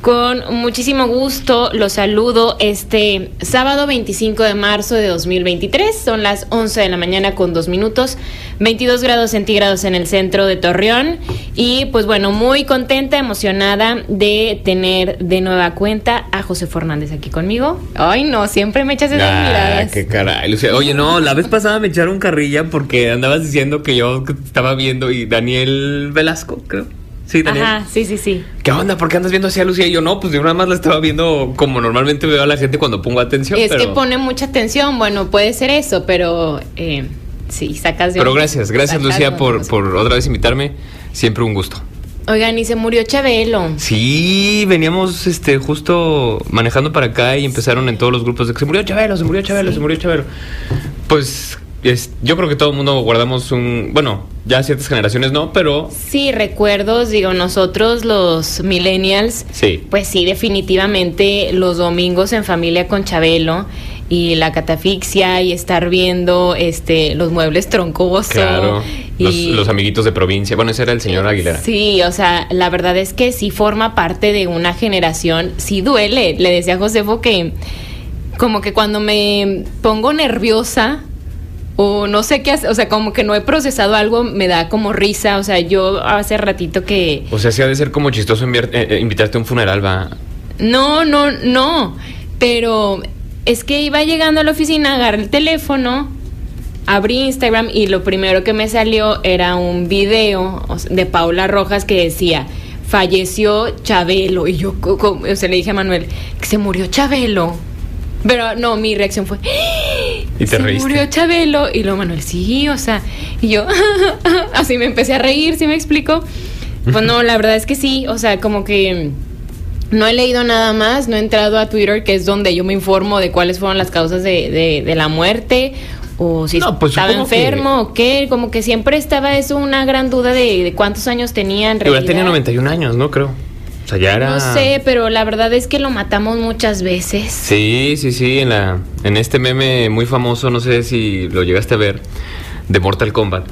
Con muchísimo gusto los saludo este sábado 25 de marzo de 2023. Son las 11 de la mañana con dos minutos, 22 grados centígrados en el centro de Torreón. Y pues bueno, muy contenta, emocionada de tener de nueva cuenta a José Fernández aquí conmigo. Ay, no, siempre me echas esas Ah, miradas. qué caray. Oye, no, la vez pasada me echaron carrilla porque andabas diciendo que yo estaba viendo y Daniel Velasco, creo. Sí, Daniel. Ajá, sí, sí, sí. ¿Qué onda? ¿Por qué andas viendo así a Lucía? Y yo no, pues yo nada más la estaba viendo como normalmente veo a la gente cuando pongo atención. Es pero, que pone mucha atención, bueno, puede ser eso, pero eh, sí, sacas de... pero gracias, gracias Lucía por, por otra vez invitarme. Siempre un gusto. Oigan, y se murió Chabelo. Sí, veníamos este justo manejando para acá y empezaron en todos los grupos de que se murió Chabelo, se murió Chabelo, Sí. se murió Chabelo. Pues es- yo creo que todo el mundo guardamos un, bueno, ya ciertas generaciones no, pero Sí, recuerdos, digo, nosotros los millennials, sí. pues sí, definitivamente los domingos en familia con Chabelo y la catafixia y estar viendo este los muebles troncosos. Claro. Los, y- los amiguitos de provincia. Bueno, ese era el señor Aguilera. Sí, o sea, la verdad es que sí forma parte de una generación, sí duele. Le decía a Josefo que como que cuando me pongo nerviosa o no sé qué hacer, o sea, como que no he procesado algo, me da como risa. O sea, yo hace ratito que... O sea, sí ha de ser como chistoso eh, eh, invitarte a un funeral, va. No, no, no. Pero es que iba llegando a la oficina, agarré el teléfono, abrí Instagram y lo primero que me salió era un video de Paula Rojas que decía falleció Chabelo y yo o sea, le dije a Manuel que se murió Chabelo. Pero no, mi reacción fue Y te se reíste. murió Chabelo y luego Manuel sí, o sea, y yo así me empecé a reír, ¿sí me explico? Pues no, la verdad es que sí, o sea, como que no he leído nada más, no he entrado a Twitter, que es donde yo me informo de cuáles fueron las causas de, de- de la muerte, o si No, pues estaba supongo que- enfermo o qué, como que siempre estaba eso una gran duda de, de cuántos años tenía en realidad. tenía 91 años, ¿no? Creo. O sea, ya era. No sé, pero la verdad es que lo matamos muchas veces. Sí, sí, sí. En, la, en este meme muy famoso, no sé si lo llegaste a ver, de Mortal Kombat.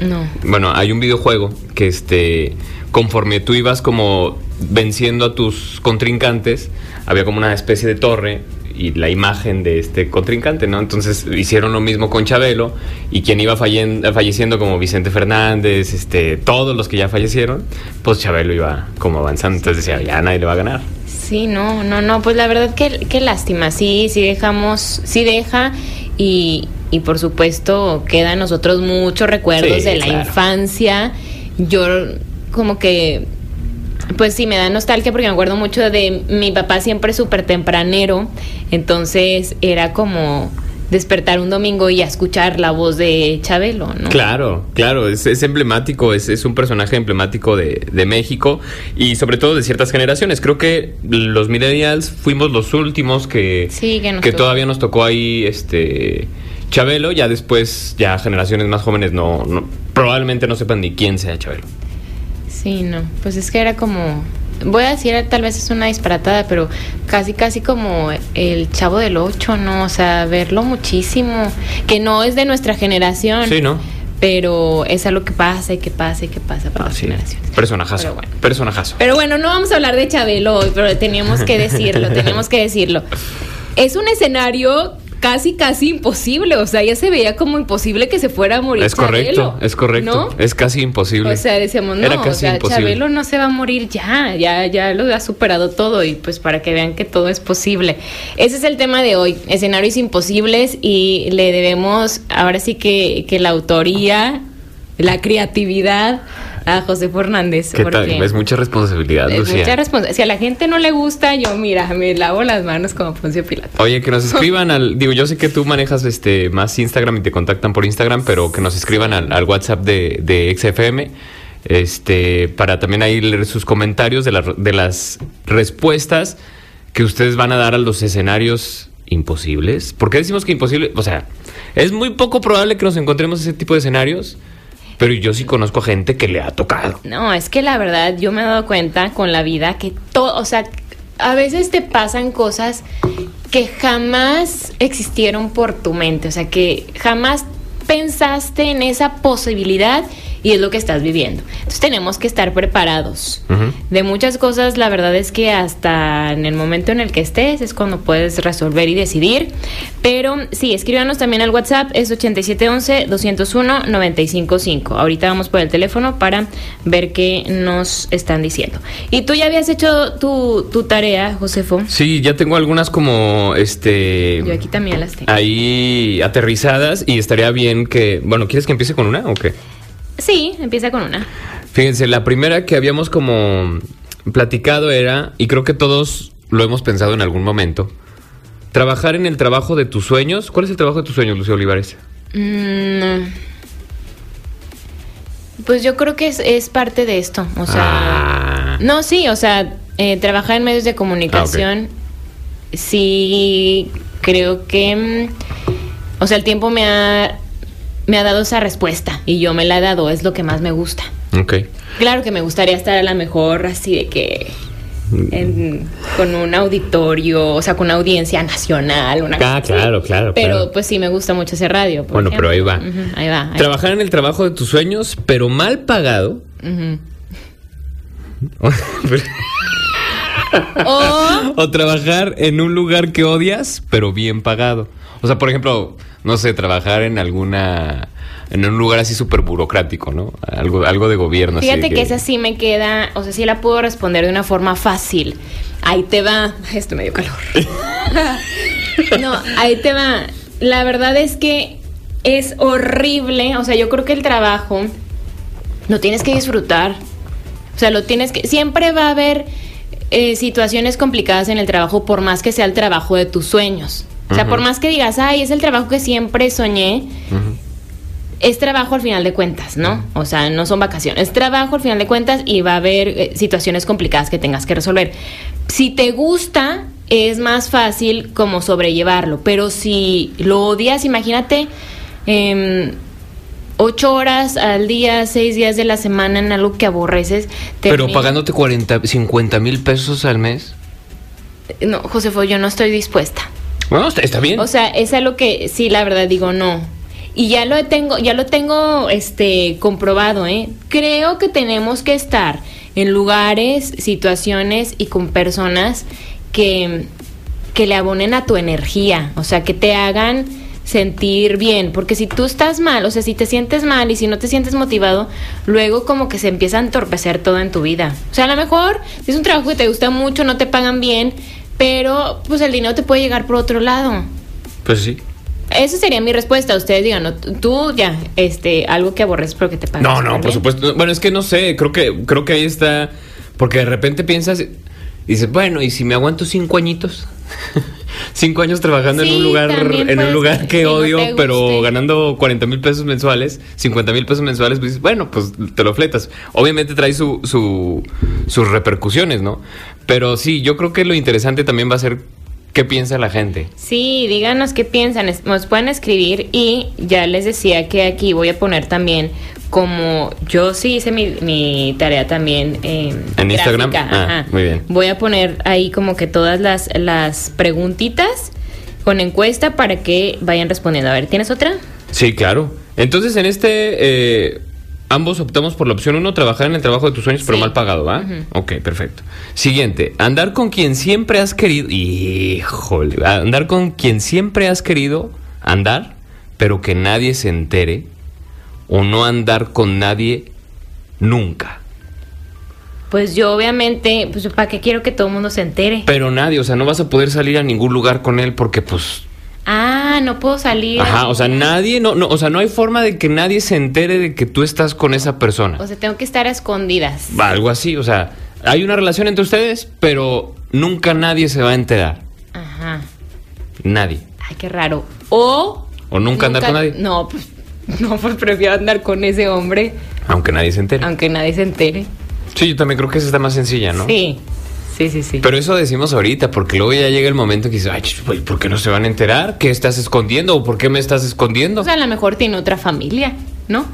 No. Bueno, hay un videojuego que este conforme tú ibas como venciendo a tus contrincantes, había como una especie de torre y la imagen de este contrincante, ¿no? Entonces hicieron lo mismo con Chabelo y quien iba fallen- falleciendo como Vicente Fernández, este, todos los que ya fallecieron, pues Chabelo iba como avanzando, entonces decía, ya nadie le va a ganar. Sí, no, no, no, pues la verdad que qué lástima, sí, sí dejamos, sí deja y, y por supuesto queda en nosotros muchos recuerdos Sí, de la claro. infancia. Yo como que, pues sí, me da nostalgia porque me acuerdo mucho de mi papá siempre súper tempranero, entonces era como despertar un domingo y escuchar la voz de Chabelo, ¿no? Claro, claro, es, es emblemático, es, es un personaje emblemático de, de México y sobre todo de ciertas generaciones. Creo que los millennials fuimos los últimos que, Sí, que nos tocó. todavía nos tocó ahí este Chabelo, ya después, ya generaciones más jóvenes no, no- probablemente no sepan ni quién sea Chabelo. Sí, no, pues es que era como, voy a decir, tal vez es una disparatada, pero casi, casi como el chavo del ocho, ¿no? O sea, verlo muchísimo, que no es de nuestra generación. Sí, ¿no? Pero es algo que pasa y que pasa y que pasa para Ah, las sí, generaciones. personajazo, Pero bueno. personajazo. Pero bueno, no vamos a hablar de Chabelo hoy, pero teníamos que decirlo, teníamos que decirlo. Es un escenario casi, casi imposible, o sea, ya se veía como imposible que se fuera a morir Es correcto, es correcto, ¿no? es casi imposible. O sea, decíamos, no, Era o casi sea, imposible. Chabelo no se va a morir ya, ya, ya lo ha superado todo y pues para que vean que todo es posible. Ese es el tema de hoy, escenarios imposibles y le debemos ahora sí que, que la autoría, la creatividad a José Fernández. ¿Qué tal? porque Es mucha responsabilidad, es Lucía. mucha responsabilidad. Si a la gente no le gusta, yo mira, me lavo las manos como Poncio Pilato. Oye, que nos escriban al. Digo, yo sé que tú manejas este más Instagram y te contactan por Instagram, pero que nos escriban al, al WhatsApp de, de XFM. Este, para también ahí leer sus comentarios de, la- de las respuestas que ustedes van a dar a los escenarios imposibles. ¿Por qué decimos que imposible? O sea, es muy poco probable que nos encontremos ese tipo de escenarios, pero yo sí conozco gente que le ha tocado. No, es que la verdad yo me he dado cuenta con la vida que todo, o sea, a veces te pasan cosas que jamás existieron por tu mente, o sea, que jamás pensaste en esa posibilidad y es lo que estás viviendo. Entonces tenemos que estar preparados. De muchas cosas, la verdad es que hasta en el momento en el que estés es cuando puedes resolver y decidir. Pero sí, escríbanos también al WhatsApp, es 8711-201-955. Ahorita vamos por el teléfono para ver qué nos están diciendo. ¿Y tú ya habías hecho tu, tu tarea, Josefo? Sí, ya tengo algunas como este Yo aquí también las tengo. ahí aterrizadas y estaría bien que, bueno, ¿quieres que empiece con una o qué? Sí, empieza con una. Fíjense, la primera que habíamos como platicado era, y creo que todos lo hemos pensado en algún momento, trabajar en el trabajo de tus sueños. ¿Cuál es el trabajo de tus sueños, Lucio Olivares? Mm, pues yo creo que es, es parte de esto. O sea, Ah. no, sí, o sea, eh, trabajar en medios de comunicación, sí, creo que, mm, o sea, el tiempo me ha, me ha dado esa respuesta y yo me la he dado, es lo que más me gusta. Ok. Claro que me gustaría estar a la mejor así de que en- con un auditorio, o sea, con una audiencia nacional, una Ah, cosa así. claro, claro, Pero claro. pues sí me gusta mucho ese radio. por Bueno, pero ahí va. ahí va. ahí Trabajar en el trabajo de tus sueños, pero mal pagado. O o trabajar en un lugar que odias, pero bien pagado. O sea, por ejemplo, no sé, trabajar en alguna. En un lugar así súper burocrático, ¿no? Algo, algo de gobierno. así fíjate de que esa sí me queda, o sea, sí la puedo responder de una forma fácil. Ahí te va. Esto me dio calor. no, ahí te va. La verdad es que es horrible. O sea, yo creo que el trabajo lo tienes que disfrutar. O sea, lo tienes que. Siempre va a haber eh, situaciones complicadas en el trabajo, por más que sea el trabajo de tus sueños. O sea, por más que digas, ay, es el trabajo que siempre soñé, es trabajo al final de cuentas, ¿no? O sea, no son vacaciones. Es trabajo al final de cuentas y va a haber eh, situaciones complicadas que tengas que resolver. Si te gusta, es más fácil como sobrellevarlo. Pero si lo odias, imagínate em, ocho horas al día, seis días de la semana en algo que aborreces. Pero pagándote 40, 50 mil pesos al mes. No, Josefo, yo no estoy dispuesta. Bueno, está, bien. O sea, es algo que sí, la verdad digo no. Y ya lo tengo, ya lo tengo este comprobado, ¿eh? Creo que tenemos que estar en lugares, situaciones y con personas que, que le abonen a tu energía, o sea, que te hagan sentir bien, porque si tú estás mal, o sea, si te sientes mal y si no te sientes motivado, luego como que se empieza a entorpecer todo en tu vida. O sea, a lo mejor si es un trabajo que te gusta mucho, no te pagan bien, pero pues el dinero te puede llegar por otro lado. pues sí. Esa sería mi respuesta. Ustedes digan, ¿no? tú ya, este, algo que aborres pero que te pagan. No, no, por supuesto. Bueno, es que no sé, creo que, creo que ahí está. Porque de repente piensas y dices, bueno, ¿y si me aguanto cinco añitos? cinco años trabajando en un lugar, en un lugar que odio, pero ganando 40 mil pesos mensuales, 50 mil pesos mensuales, pues dices, bueno, pues te lo fletas. Obviamente trae su, su, sus repercusiones, ¿no? Pero sí, yo creo que lo interesante también va a ser qué piensa la gente. Sí, díganos qué piensan. Nos pueden escribir y ya les decía que aquí voy a poner también como yo sí hice mi, mi tarea también eh, ¿En Instagram? Ah, ajá. muy bien. Voy a poner ahí como que todas las, las preguntitas con encuesta para que vayan respondiendo. A ver, ¿tienes otra? Sí, claro. Entonces, en este, eh, ambos optamos por la opción uno, trabajar en el trabajo de tus sueños, pero mal pagado, ¿va? Ok, perfecto. Siguiente, andar con quien siempre has querido. Híjole, andar con quien siempre has querido andar, pero que nadie se entere. O no andar con nadie nunca. Pues yo obviamente, pues ¿para qué quiero que todo el mundo se entere? Pero nadie, o sea, no vas a poder salir a ningún lugar con él porque, pues, Ah, no puedo salir. Ajá, o sea, nadie, no, no, o sea, no hay forma de que nadie se entere de que tú estás con esa persona. O sea, tengo que estar a escondidas. Va, Algo así, o sea, hay una relación entre ustedes, pero nunca nadie se va a enterar. Ajá. Nadie. Ay, qué raro. O. O nunca andar con nadie. No, pues. No, pues prefiero andar con ese hombre, Aunque nadie se entere. aunque nadie se entere. Sí, yo también creo que esa está más sencilla, ¿no? Sí. Sí, sí, sí. Pero eso decimos ahorita, porque luego ya llega el momento que dices, ay, ¿por qué no se van a enterar? ¿Qué estás escondiendo? ¿O por qué me estás escondiendo? O sea, a lo mejor tiene otra familia, ¿no?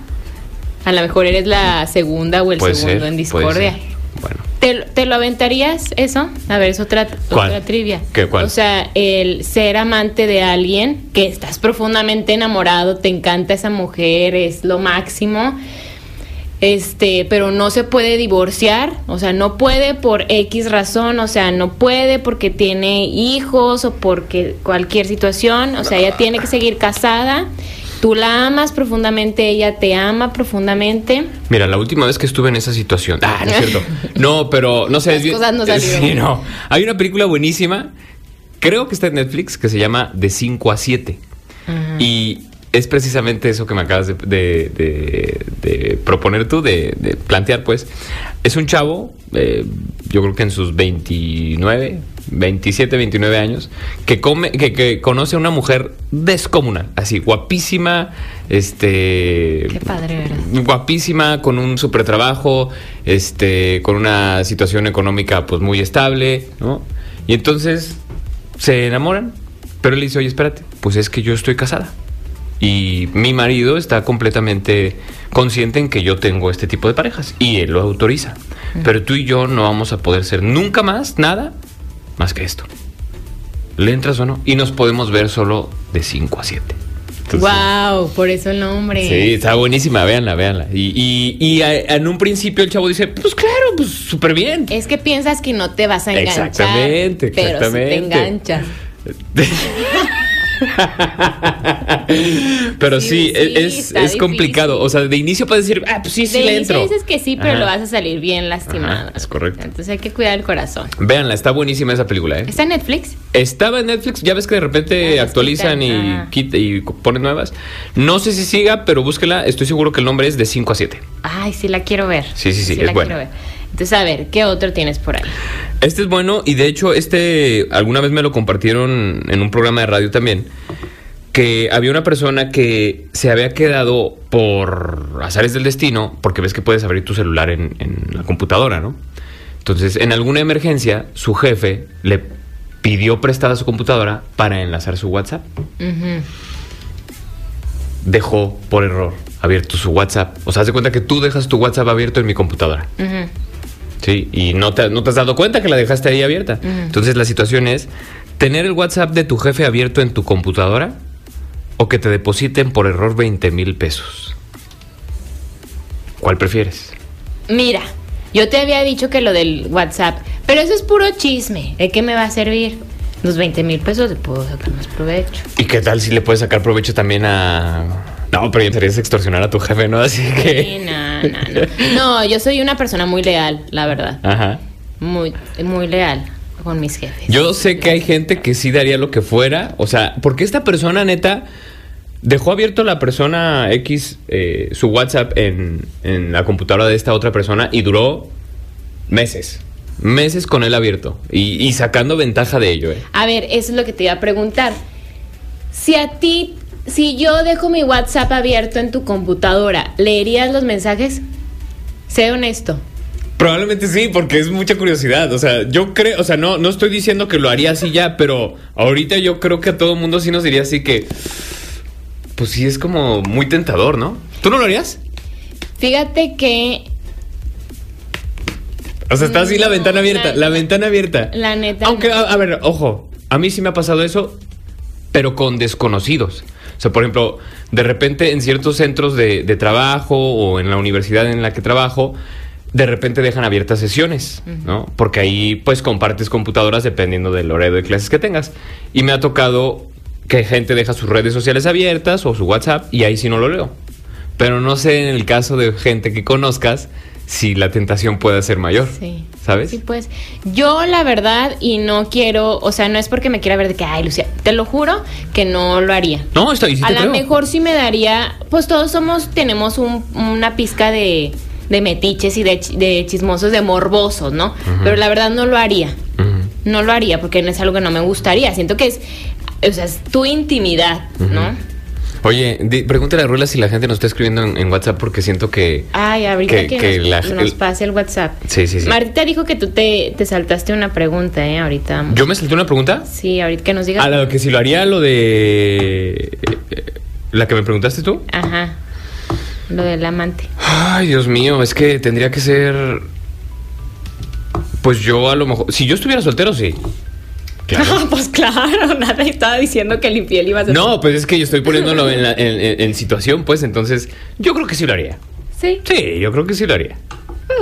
A lo mejor eres la segunda o el Puede segundo ser, en discordia. Bueno. ¿Te, te lo aventarías eso? A ver, es otra, ¿Cuál? otra trivia. ¿Qué, cuál? O sea, el ser amante de alguien que estás profundamente enamorado, te encanta esa mujer, es lo máximo. Este, pero no se puede divorciar, o sea, no puede por X razón, o sea, no puede porque tiene hijos o porque cualquier situación, o sea, ella tiene que seguir casada. Tú la amas profundamente, ella te ama profundamente. Mira, la última vez que estuve en esa situación. Ah, no es cierto. No, pero no sé. Las es cosas no salieron. Sí, no. Hay una película buenísima, creo que está en Netflix, que se llama De 5 a 7. Y es precisamente eso que me acabas de, de- de- de proponer tú, de, plantear, pues. Es un chavo, eh, yo creo que en sus 29, 27, 29 años, que, come, que, que conoce a una mujer descomunal, así, guapísima, este... Qué padre, ¿verdad? Guapísima, con un super trabajo, este, con una situación económica pues muy estable, ¿no? Y entonces se enamoran, pero él dice, oye, espérate, pues es que yo estoy casada. Y mi marido está completamente consciente en que yo tengo este tipo de parejas y él lo autoriza. Pero tú y yo no vamos a poder ser nunca más nada más que esto. ¿Le entras o no? Y nos podemos ver solo de 5 a 7. wow, por eso el nombre. Sí, está buenísima, véanla, véanla. Y, y, y a- en un principio el chavo dice, pues claro, pues súper bien. Es que piensas que no te vas a enganchar. Exactamente, Pero si exactamente. te enganchas. Pero Sí, sí, sí, es, es complicado. O sea, de inicio puedes decir, ah, pues sí, sí de le entro. dices que sí, pero Ajá. lo vas a salir bien lastimado. Ajá, es correcto. Entonces hay que cuidar el corazón. Véanla, está buenísima esa película, ¿eh? ¿Está en Netflix? Estaba en Netflix, ya ves que de repente Ah, actualizan quitan, y, ah. quit- y ponen nuevas. No sé si siga, pero búsquela. Estoy seguro que el nombre es de 5 a 7. Ay, sí la quiero ver. Sí, sí, sí, es la buena. quiero ver. Entonces, a ver, ¿qué otro tienes por ahí? Este es bueno y de hecho este alguna vez me lo compartieron en un programa de radio también que había una persona que se había quedado por azares del destino porque ves que puedes abrir tu celular en, en la computadora, ¿no? Entonces en alguna emergencia su jefe le pidió prestada su computadora para enlazar su WhatsApp. Dejó por error abierto su WhatsApp. O sea, haz de cuenta que tú dejas tu WhatsApp abierto en mi computadora. Ujú. Sí, y no te, no te has dado cuenta que la dejaste ahí abierta. Entonces la situación es tener el WhatsApp de tu jefe abierto en tu computadora o que te depositen por error 20 mil pesos. ¿Cuál prefieres? Mira, yo te había dicho que lo del WhatsApp, pero eso es puro chisme. ¿De qué me va a servir? Los 20 mil pesos le puedo sacar más provecho. ¿Y qué tal si le puedes sacar provecho también a... No, pero serías extorsionar a tu jefe, ¿no? Así Sí, que... no, no, no. No, yo soy una persona muy leal, la verdad. Ajá. Muy, muy leal con mis jefes. Yo sé que hay gente que sí daría lo que fuera. O sea, porque esta persona neta dejó abierto la persona X eh, su WhatsApp en, en la computadora de esta otra persona y duró meses. Meses con él abierto. Y, y sacando ventaja de ello, ¿eh? A ver, eso es lo que te iba a preguntar. Si a ti, si yo dejo mi WhatsApp abierto en tu computadora, ¿leerías los mensajes? Sé honesto. Probablemente sí, porque es mucha curiosidad. O sea, yo creo, o sea, no, no estoy diciendo que lo haría así ya, pero ahorita yo creo que a todo mundo sí nos diría así que. Pues sí, es como muy tentador, ¿no? ¿Tú no lo harías? Fíjate que O sea, está así la ventana abierta, la- la, ventana abierta. la neta Aunque, no. a, a ver, ojo, a mí sí me ha pasado eso, pero con desconocidos. O sea, por ejemplo, de repente en ciertos centros de, de trabajo o en la universidad en la que trabajo, de repente dejan abiertas sesiones, ¿no? Porque ahí pues compartes computadoras dependiendo del horario de clases que tengas. Y me ha tocado que gente deja sus redes sociales abiertas o su WhatsApp y ahí sí no lo leo. Pero no sé en el caso de gente que conozcas si la tentación puede ser mayor. Sí. ¿Sabes? Sí, pues. Yo, la verdad, y no quiero, o sea, no es porque me quiera ver de que, ay, Lucía, te lo juro que no lo haría. No, está, y sí a lo mejor sí me daría, pues todos somos, tenemos un- una pizca de, de metiches y de, chi- de chismosos, de morbosos, ¿no? Pero la verdad no lo haría. No lo haría porque no es algo que no me gustaría. Siento que es, o sea, es tu intimidad, ¿no? Oye, di- pregúntale a Ruela si la gente nos está escribiendo en, en WhatsApp porque siento que... Ay, ahorita Que- que, que nos, la- nos pase el WhatsApp. Sí, sí, sí. Martita dijo que tú te, te saltaste una pregunta, ¿eh? Ahorita. vamos. ¿Yo me salté una pregunta? Sí, ahorita que nos digas. A lo que si lo haría lo de... eh, ¿La que me preguntaste tú? Ajá. Lo del amante. Ay, Dios mío, es que tendría que ser... Pues yo a lo mejor... Si yo estuviera soltero, sí. Claro. pues claro, nada estaba diciendo que el infiel iba a ser. No, pues es que yo estoy poniéndolo en, la- en- en- en situación, pues entonces yo creo que sí lo haría. Sí, Sí, yo creo que sí lo haría.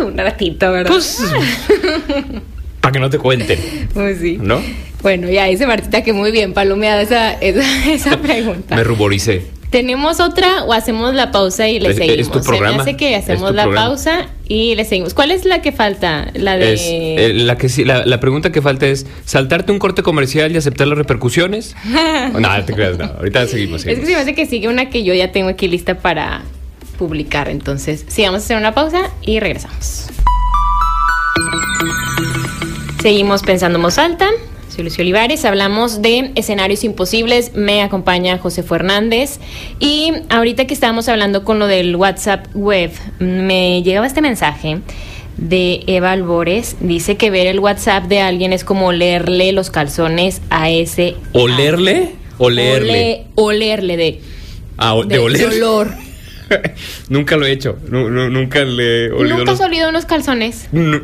un ratito, ¿verdad? Pues... Para que no te cuenten, Pues sí. ¿no? Bueno, ya dice Martita que muy bien palomeada esa, esa, esa pregunta. Me ruboricé. ¿Tenemos otra o hacemos la pausa y le Es- es seguimos? tu programa. Se me hace que hacemos la programa. pausa y le seguimos. ¿Cuál es la que falta? La de... Es, eh, la, que la, la pregunta que falta es saltarte un corte comercial y aceptar las repercusiones. no, no te creas, no. Ahorita seguimos. Es que se me hace que sigue una que yo ya tengo aquí lista para publicar. Entonces, sí, vamos a hacer una pausa y regresamos. Seguimos pensando en voz alta. Soy Lucio Olivares. Hablamos de escenarios imposibles. Me acompaña José Fernández. Y ahorita que estábamos hablando con lo del WhatsApp web, me llegaba este mensaje de Eva Albores. Dice que ver el WhatsApp de alguien es como leerle los calzones a ese. ¿Olerle? Olerle. Ole- olerle de, Ah, de, de, oler. de olor. nunca lo he hecho. Nu- nu- nunca le he olido ¿Nunca los- has olido unos calzones? No,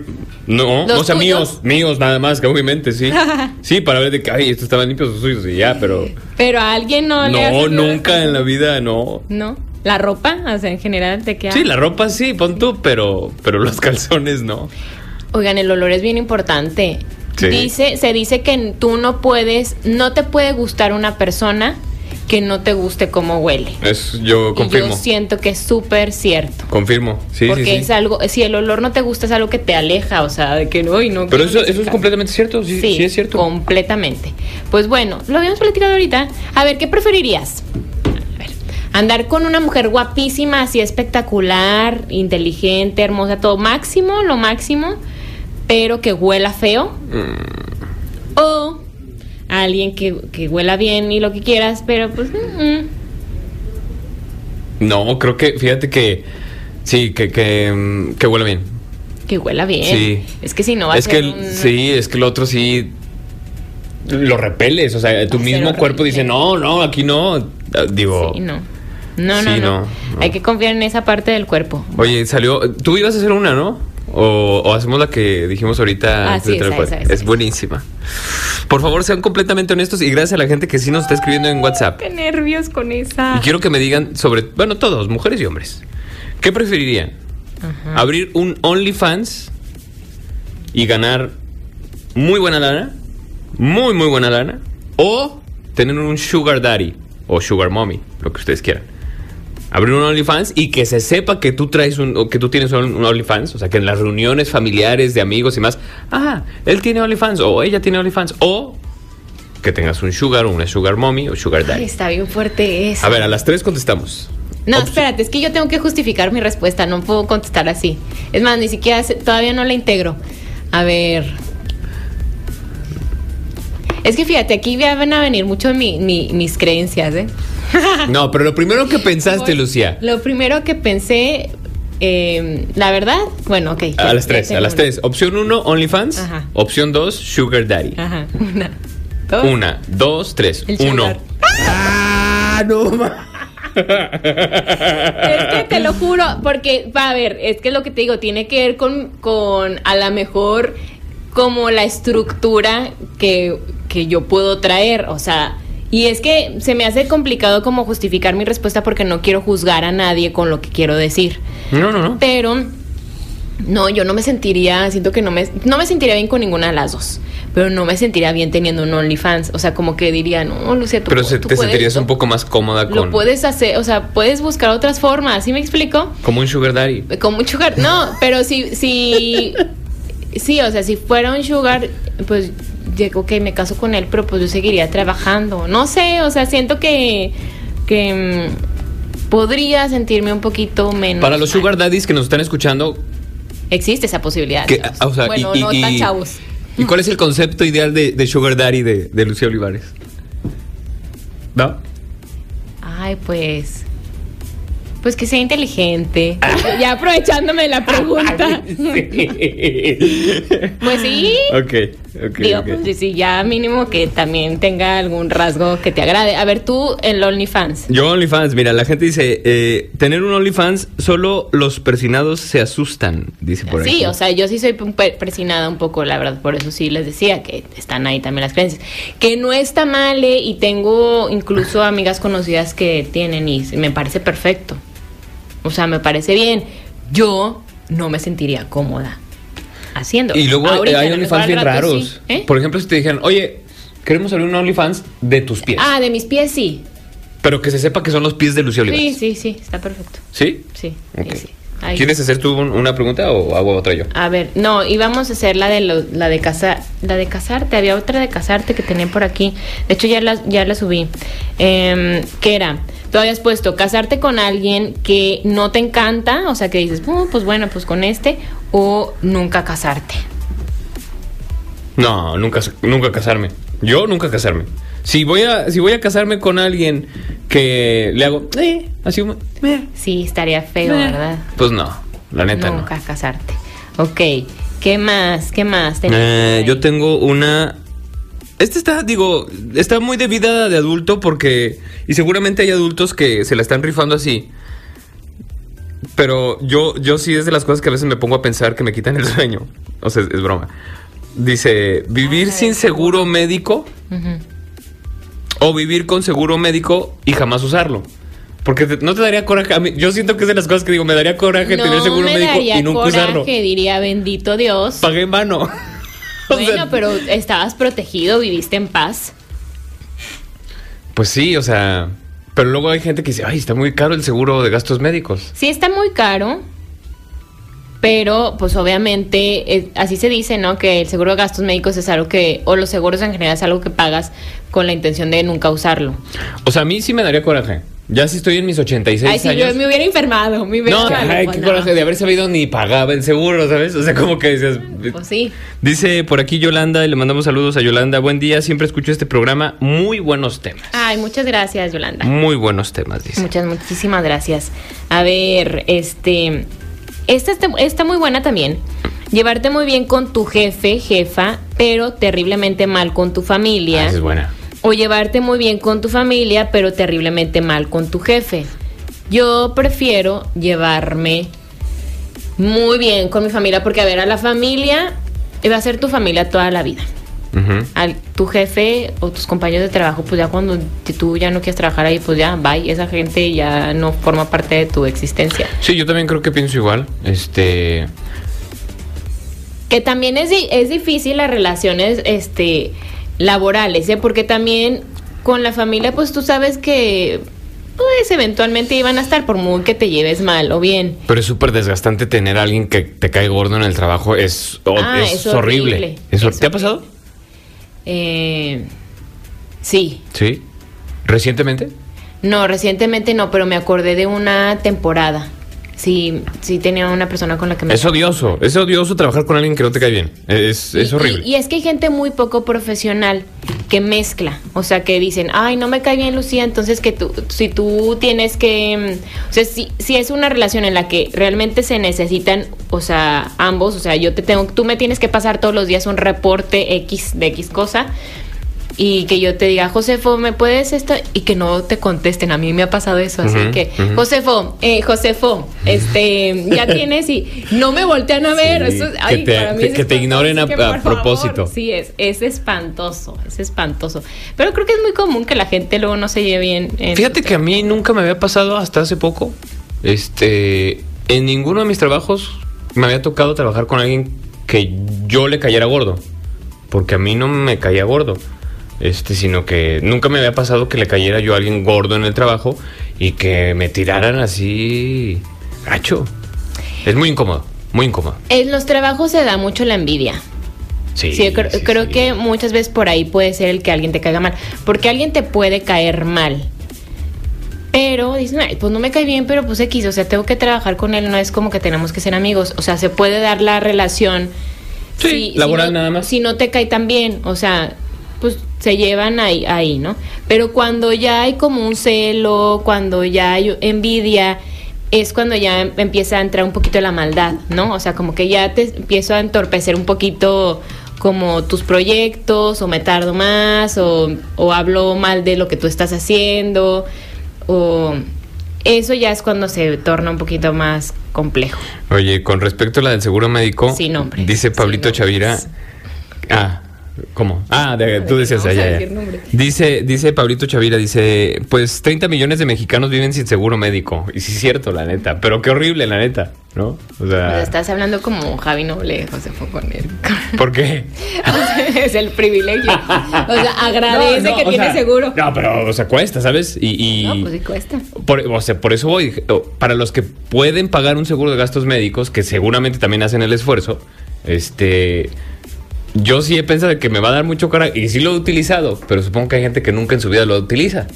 no, ¿Los o sea, tuyos? míos, míos nada más, que obviamente, sí. Sí, para ver de que, ay, estos estaban limpios los suyos y ya, pero... Pero a alguien no le No, nunca en la vida, no. ¿No? ¿La ropa? O sea, en general, ¿de qué Sí, la ropa sí, pon tú, pero, pero los calzones no. Oigan, el olor es bien importante. Sí. Dice, se dice que tú no puedes, no te puede gustar una persona que no te guste cómo huele. Es, yo Y confirmo. yo siento que es súper cierto. Confirmo, sí, porque sí, sí. es algo, si el olor no te gusta, es algo que te aleja, o sea, de que no, y no. Pero eso, eso es completamente cierto, sí, sí, es cierto. Completamente. Pues bueno, lo habíamos platicado ahorita. A ver, ¿qué preferirías? A ver, andar con una mujer guapísima, así espectacular, inteligente, hermosa, todo máximo, lo máximo, pero que huela feo. Mm. O alguien que, que huela bien y lo que quieras, pero pues... mm, mm. No, creo que, fíjate que, sí, que, que, mm, que huele bien. que huela bien. Sí. Es que si no va es a que, ser el- un- sí, es que el otro sí lo repeles, o sea, tu mismo cuerpo dice, no, no, aquí no. Ah, Digo, Sí, no. No, no, Sí, no, no, no. Hay que confiar en esa parte del cuerpo. oye, salió, tú ibas a hacer una, ¿no? O, o hacemos la que dijimos ahorita. Ah, sí, esa, es buenísima. Por favor, sean completamente honestos y gracias a la gente que sí nos está escribiendo en WhatsApp. Qué nervios con esa. Y quiero que me digan sobre, bueno, todos, mujeres y hombres. ¿Qué preferirían? Ajá. ¿Abrir un OnlyFans y ganar muy buena lana? Muy, muy buena lana. ¿O tener un Sugar Daddy o Sugar Mommy, lo que ustedes quieran? Abrir un OnlyFans y que se sepa que tú traes un, que tú tienes un, un OnlyFans, o sea, que en las reuniones familiares de amigos y más, ah, él tiene OnlyFans o ella tiene OnlyFans, o que tengas un Sugar o una Sugar Mommy o Sugar Ay, Daddy. está bien fuerte eso. A ver, a las tres contestamos. No, espérate, es que yo tengo que justificar mi respuesta, no puedo contestar así. Es más, ni siquiera todavía no la integro. A ver. Es que fíjate, aquí ya van a venir mucho mi- mi- mis creencias, ¿eh? No, pero lo primero que pensaste, Lucía. Lo primero que pensé, eh, la verdad, bueno, ok. ya- A las tres, a las una. tres. Opción uno, OnlyFans. Ajá. Opción dos, Sugar Daddy. Ajá, una. Dos. Una, dos, tres. El Uno. sugar. ¡Ah, no ma- Es que te lo juro, porque, va a ver, es que lo que te digo, tiene que ver con, con a lo mejor como la estructura que, que yo puedo traer, o sea, y es que se me hace complicado como justificar mi respuesta porque no quiero juzgar a nadie con lo que quiero decir, No, no, no. pero no, yo no me sentiría, siento que no me, no me sentiría bien con ninguna de las dos. Pero no me sentiría bien teniendo un OnlyFans. O sea, como que diría, no, Lucia, tú Pero se- tú te puedes- sentirías un poco más cómoda con. lo puedes hacer, o sea, puedes buscar otras formas, ¿sí me explico? Como un Sugar Daddy. Como un sugar, no, pero si, si, sí, o sea, si fuera un sugar, pues, digo, ok, me caso con él, pero pues yo seguiría trabajando, no sé, o sea, siento que, que mm, podría sentirme un poquito menos. Para los mal. Sugar Daddies que nos están escuchando, Existe esa posibilidad. que, chavos. o sea, bueno, y, no y- tan y- chavos. ¿Y cuál es el concepto ideal de, de Sugar Daddy de, de Lucía Olivares? ¿No? Ay, pues. Pues que sea inteligente. ya aprovechándome de la pregunta. pues sí. Ok, ok. Digo, pues sí, ya mínimo que también tenga algún rasgo que te agrade. A ver, tú el OnlyFans. Yo OnlyFans, mira, la gente dice, eh, tener un OnlyFans, solo los persinados se asustan, dice por ahí. Sí, o sea, yo sí soy presionada un poco, la verdad, por eso sí les decía que están ahí también las creencias. Que no está mal, eh, y tengo incluso amigas conocidas que tienen y me parece perfecto. O sea, me parece bien. Yo no me sentiría cómoda haciendo. Y luego Ahorita, hay OnlyFans bien rato raros. sí. ¿Eh? Por ejemplo, si te dijeran, oye, queremos abrir un OnlyFans de tus pies. Ah, de mis pies sí. Pero que se sepa que son los pies de Lucía Sí, Olivares. sí, sí, está perfecto. ¿Sí? Sí, Ok. sí, sí. Ahí. ¿Quieres hacer tú un- una pregunta o hago otra yo? A ver, no, íbamos a hacer la de lo- la de casar, la de casarte, había otra de casarte que tenía por aquí. De hecho ya la, ya la subí. Em, ¿Qué era? Tú habías puesto casarte con alguien que no te encanta, o sea que dices, "Oh, pues bueno, pues con este, o nunca casarte. No, nunca, nunca casarme. Yo nunca casarme. Si voy a, si voy a casarme con alguien que le hago, eh, así eh, Sí, estaría feo, eh, ¿verdad? Pues no, la neta nunca casarte. Ok, ¿qué más? ¿Qué más? no. Eh, yo tengo una. Este está, digo, está muy de vida de adulto porque. Y seguramente hay adultos que se la están rifando así. Pero yo, yo sí es de las cosas que a veces me pongo a pensar que me quitan el sueño. O sea, es, es broma. Dice, vivir sin seguro médico o vivir con seguro médico y jamás usarlo. Porque te- no te daría coraje. A mí, yo siento que es de las cosas que digo, me daría coraje tener No seguro me médico daría y nunca coraje, usarlo. diría bendito Dios. Pagué en O Bueno, sea, pero estabas protegido, viviste en paz. Pues sí, o sea. Pero luego hay gente que dice, ay, está muy caro el seguro de gastos médicos. Sí está muy caro, pero pues obviamente eh, así se dice, ¿no? Que el seguro de gastos médicos es algo que, o los seguros en general es algo que pagas con la intención de nunca usarlo. O sea, a mí sí me daría coraje. Ya si estoy en mis 86 Ay, si años. yo me hubiera enfermado, me hubiera No, enfermado, ay, pues, qué no. coraje de haber sabido ni pagaba el seguro, ¿sabes? O sea, como que decías. Pues sí. Dice por aquí Yolanda, y le mandamos saludos a Yolanda. Buen día, siempre escucho este programa. Muy buenos temas. Ay, muchas gracias, Yolanda. Muy buenos temas, dice. Muchas, muchísimas gracias. A ver, este. Esta está, está muy buena también. Llevarte muy bien con tu jefe, jefa, pero terriblemente mal con tu Ah, familia. esa es buena. O llevarte muy bien con tu familia, pero terriblemente mal con tu jefe. Yo prefiero llevarme muy bien con mi familia, porque a ver, a la familia va a ser tu familia toda la vida. Ujú. Al tu jefe o tus compañeros de trabajo, pues ya cuando tú ya no quieres trabajar ahí, pues ya, bye, esa gente ya no forma parte de tu existencia. Sí, yo también creo que pienso igual. Este. Que también es, es difícil las relaciones este, laborales, ¿eh? porque también con la familia, pues tú sabes que pues eventualmente iban a estar por muy que te lleves mal o bien. Pero es súper desgastante tener a alguien que te cae gordo en el trabajo. Es, Ah, es, es horrible. horrible. Es ¿Te ha pasado? Eh, sí, Sí. ¿Recientemente? no, recientemente no, pero me acordé de una temporada. Sí, sí tenía una persona con la que me... Es odioso. Es odioso trabajar con alguien que no te cae bien. Es, es Y- horrible. Y, y es que hay gente muy poco profesional que mezcla, o sea, que dicen, ay, no me cae bien Lucía, entonces que tú, si tú tienes que, mm, o sea, si, si es una relación en la que realmente se necesitan, o sea, ambos, o sea, yo te tengo, tú me tienes que pasar todos los días un reporte X de X cosa. Y que yo te diga, Josefo, ¿me puedes esto? Y que no te contesten. A mí me ha pasado eso. Así que, ujú. Josefo, eh, Josefo, este, ya tienes y no me voltean a ver. Sí, Eso, que te- para mí que- es que te ignoren a- que, a por favor, propósito. Sí, es, es espantoso, es espantoso. Pero creo que es muy común que la gente luego no se lleve bien. en Fíjate su que a mí nunca me había pasado hasta hace poco. Este, en ninguno de mis trabajos me había tocado trabajar con alguien que yo le cayera gordo, porque a mí no me caía gordo. Este, sino que nunca me había pasado que le cayera yo a alguien gordo en el trabajo y que me tiraran así gacho. Es muy incómodo, muy incómodo. En los trabajos se da mucho la envidia. Sí, Sí, creo, sí, creo sí. que muchas veces por ahí puede ser el que alguien te caiga mal. Porque alguien te puede caer mal. Pero dicen, "Ay, pues no me cae bien, pero pues X, o sea, tengo que trabajar con él, no es como que tenemos que ser amigos. O sea, se puede dar la relación. Sí, laboral no- nada más. Si no te cae tan bien, o sea, pues se llevan ahí, ahí, ¿no? Pero cuando ya hay como un celo, cuando ya hay envidia, es cuando ya empieza a entrar un poquito la maldad, ¿no? O sea, como que ya te empiezo a entorpecer un poquito como tus proyectos, o me tardo más, o, o hablo mal de lo que tú estás haciendo, o eso ya es cuando se torna un poquito más complejo. Oye, con respecto a la del seguro médico, Sin nombres. dice Pablito Sin Chavira. Ah, ¿cómo? Ah, de- tú decías allá. Dice, dice Pablito Chavira, dice, pues 30 millones de mexicanos viven sin seguro médico. Y sí es cierto, la neta. Pero qué horrible, la neta, ¿no? O sea, sea, estás hablando como Javi Noble, José Foconet. ¿por qué? es el privilegio. O sea, agradece No, no, que tiene sea, seguro. No, pero, o sea, cuesta, ¿sabes? Y, y- No, pues sí cuesta. Por, o sea, por eso voy. Para los que pueden pagar un seguro de gastos médicos, que seguramente también hacen el esfuerzo, este. Yo sí he pensado que me va a dar mucho coraje y sí lo he utilizado, pero supongo que hay gente que nunca en su vida lo utiliza.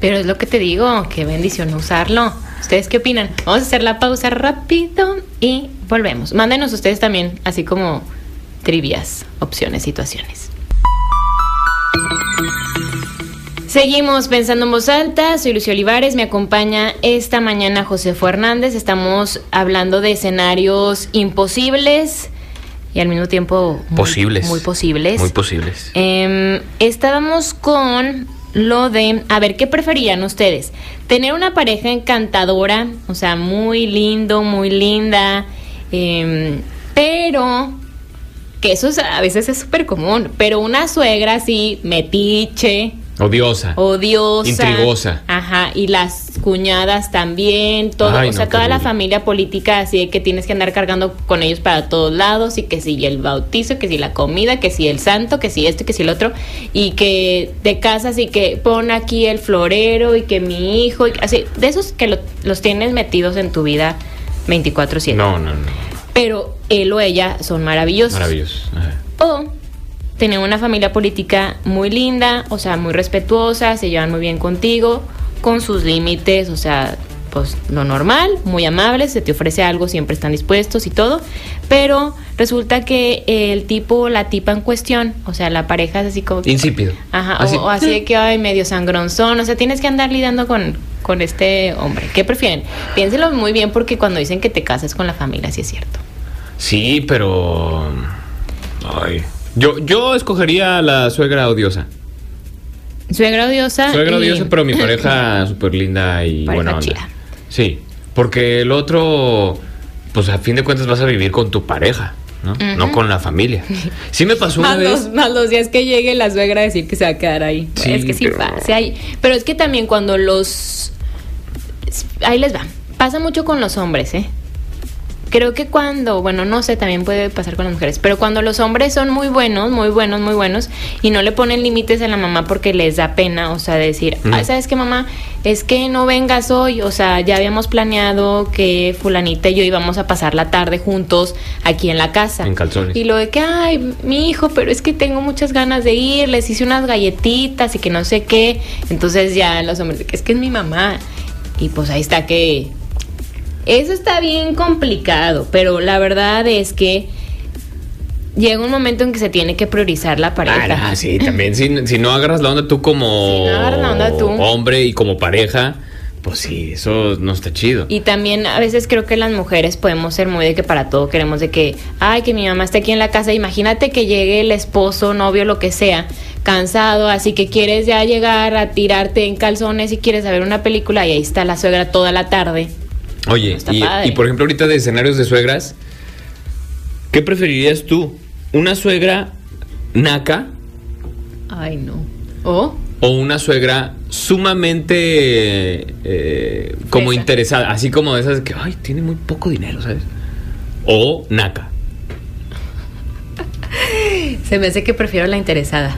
Pero es lo que te digo, qué bendición usarlo. ¿Ustedes qué opinan? Vamos a hacer la pausa rápido y volvemos. Mándenos ustedes también, así como trivias, opciones, situaciones. Seguimos pensando en voz alta, soy Lucio Olivares, me acompaña esta mañana José Hernández, estamos hablando de escenarios imposibles y al mismo tiempo muy- Posibles. Muy posibles. Muy posibles. Em, estábamos con lo de, a ver, ¿qué preferían ustedes? Tener una pareja encantadora, o sea, muy lindo, muy linda, em, pero que eso es- a veces es súper común, pero una suegra así, metiche, Odiosa. odiosa, Intrigosa. ajá, y las cuñadas también, todo, Ay, o sea, toda la familia política así de que tienes que andar cargando con ellos para todos lados y que si el bautizo, que si la comida, que si el santo, que si esto, que si el otro y que te casas y que pon aquí el florero y que mi hijo, y así, de esos que lo- los tienes metidos en tu vida 24/7. No, no, no. Pero él o ella son maravillosos. Maravilloso. Ajá. O tener una familia política muy linda, o sea, muy respetuosa, se llevan muy bien contigo, con sus límites, o sea, pues lo normal, muy amables, se te ofrece algo, siempre están dispuestos y todo, pero resulta que el tipo la tipa en cuestión, o sea, la pareja es así como... que- Insípido. Ajá, Así. O, o así de que ay, medio sangronzón, o sea, tienes que andar lidiando con, con este hombre. ¿Qué prefieren? Piénselo muy bien porque cuando dicen que te casas con la familia, sí es cierto. Sí, pero. Ay. Yo, yo escogería a la suegra odiosa. Suegra odiosa. Suegra y- odiosa, pero mi pareja súper linda y Pareja buena onda. chida. Sí, porque el otro, pues a fin de cuentas vas a vivir con tu pareja, ¿no? No con la familia. Sí me pasó una Más vez. los, más los días que llegue la suegra a decir que se va a quedar ahí. Sí, es que sí pero- pasa. ahí. Pero es que también cuando los... Ahí les va. Pasa mucho con los hombres, ¿eh? Creo que cuando, bueno, no sé, también puede pasar con las mujeres, pero cuando los hombres son muy buenos, muy buenos, muy buenos, y no le ponen límites a la mamá porque les da pena, o sea, decir. "Ay, ¿sabes qué, mamá? Es que no vengas hoy, o sea, ya habíamos planeado que fulanita y yo íbamos a pasar la tarde juntos aquí en la casa. En calzones. Y lo de que, ay, mi hijo, pero es que tengo muchas ganas de ir, les hice unas galletitas y que no sé qué. Entonces ya los hombres, es que es mi mamá. Y pues ahí está que... Eso está bien complicado, pero la verdad es que llega un momento en que se tiene que priorizar la pareja. Ah, sí, también. Si, si no agarras la onda tú como Si no agarras la onda tú. hombre y como pareja, pues sí, eso no está chido. Y también a veces creo que las mujeres podemos ser muy de que para todo queremos de que, ay, que mi mamá esté aquí en la casa. Imagínate que llegue el esposo, novio, lo que sea, cansado, así que quieres ya llegar a tirarte en calzones y quieres ver una película y ahí está la suegra toda la tarde. Oye, y, por ejemplo, ahorita de escenarios de suegras, ¿qué preferirías tú? ¿Una suegra naca Ay, no. ¿O? o una suegra sumamente eh, como interesada? Así como de esas que, ay, tiene muy poco dinero, ¿sabes? O naca. Se me hace que prefiero la interesada.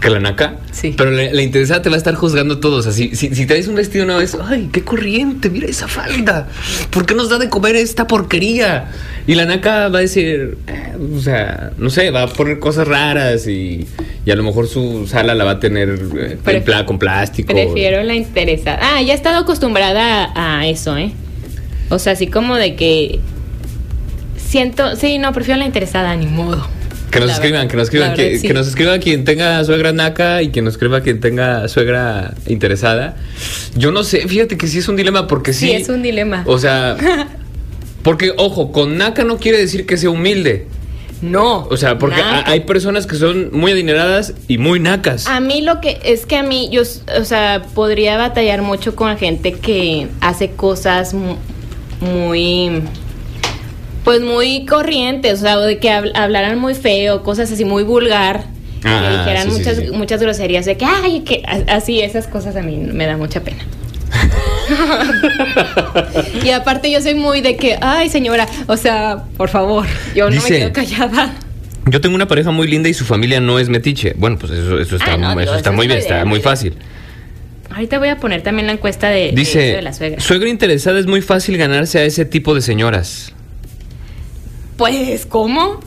¿Que la naca? Sí. Pero la, la interesada te va a estar juzgando todo. O sea, si, si, si traes un vestido nuevo, es, ay, qué corriente, mira esa falda. ¿Por qué nos da de comer esta porquería? Y la naca va a decir, eh, o sea, no sé, va a poner cosas raras y, y a lo mejor su sala la va a tener eh, Pref- en pla- con plástico. Prefiero la interesada. Ah, ya he estado acostumbrada a, a eso, ¿eh? O sea, así como de que siento, sí, no, prefiero la interesada, ni modo. Que nos La escriban, verdad, que nos escriban, que, verdad, sí. que nos escriba quien tenga suegra naca y que nos escriba quien tenga suegra interesada. Yo no sé, fíjate que sí es un dilema porque sí. Sí, es un dilema. O sea, porque ojo, con naca no quiere decir que sea humilde. No. O sea, porque hay personas que son muy adineradas y muy nacas. A mí lo que es que a mí yo, o sea, podría batallar mucho con gente que hace cosas mu- muy pues muy corrientes, o sea, de que habl- hablaran muy feo, cosas así muy vulgar, Ah, que dijeran sí, muchas sí. muchas groserías de que ay, que así esas cosas a mí me da mucha pena. y aparte yo soy muy de que, ay, señora, o sea, por favor, yo no Dice- me quedo callada. Yo tengo una pareja muy linda y su familia no es metiche. Bueno, pues eso, eso está, Ah, no, eso está eso muy bien, está muy fácil. Ahorita voy a poner también la encuesta de, de Dice, eso de la suegra. suegra interesada es muy fácil ganarse a ese tipo de señoras. Pues, ¿cómo?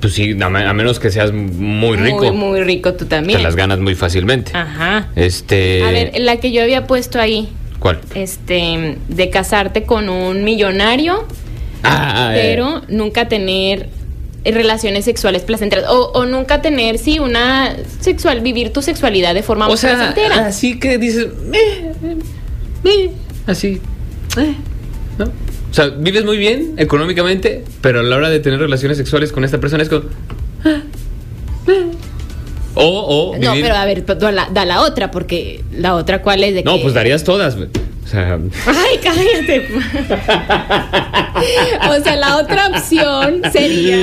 Pues sí, a, me- a menos que seas muy rico. Muy, muy rico tú también. Te las ganas muy fácilmente. Ajá. Este. A ver, la que yo había puesto ahí, ¿Cuál? este, de casarte con un millonario, Ah, ah, eh, pero nunca tener relaciones sexuales placenteras o, o nunca tener, sí, una sexual, vivir tu sexualidad de forma O sea, placentera. así que dices. "Eh, eh, eh", así. eh, ¿no? O sea, vives muy bien económicamente, pero a la hora de tener relaciones sexuales con esta persona es como. O, o. no, pero a ver, da la, da la otra, porque la otra cuál es de No, que- pues darías todas. güey. O sea. Ay, cállate. o sea, la otra opción sería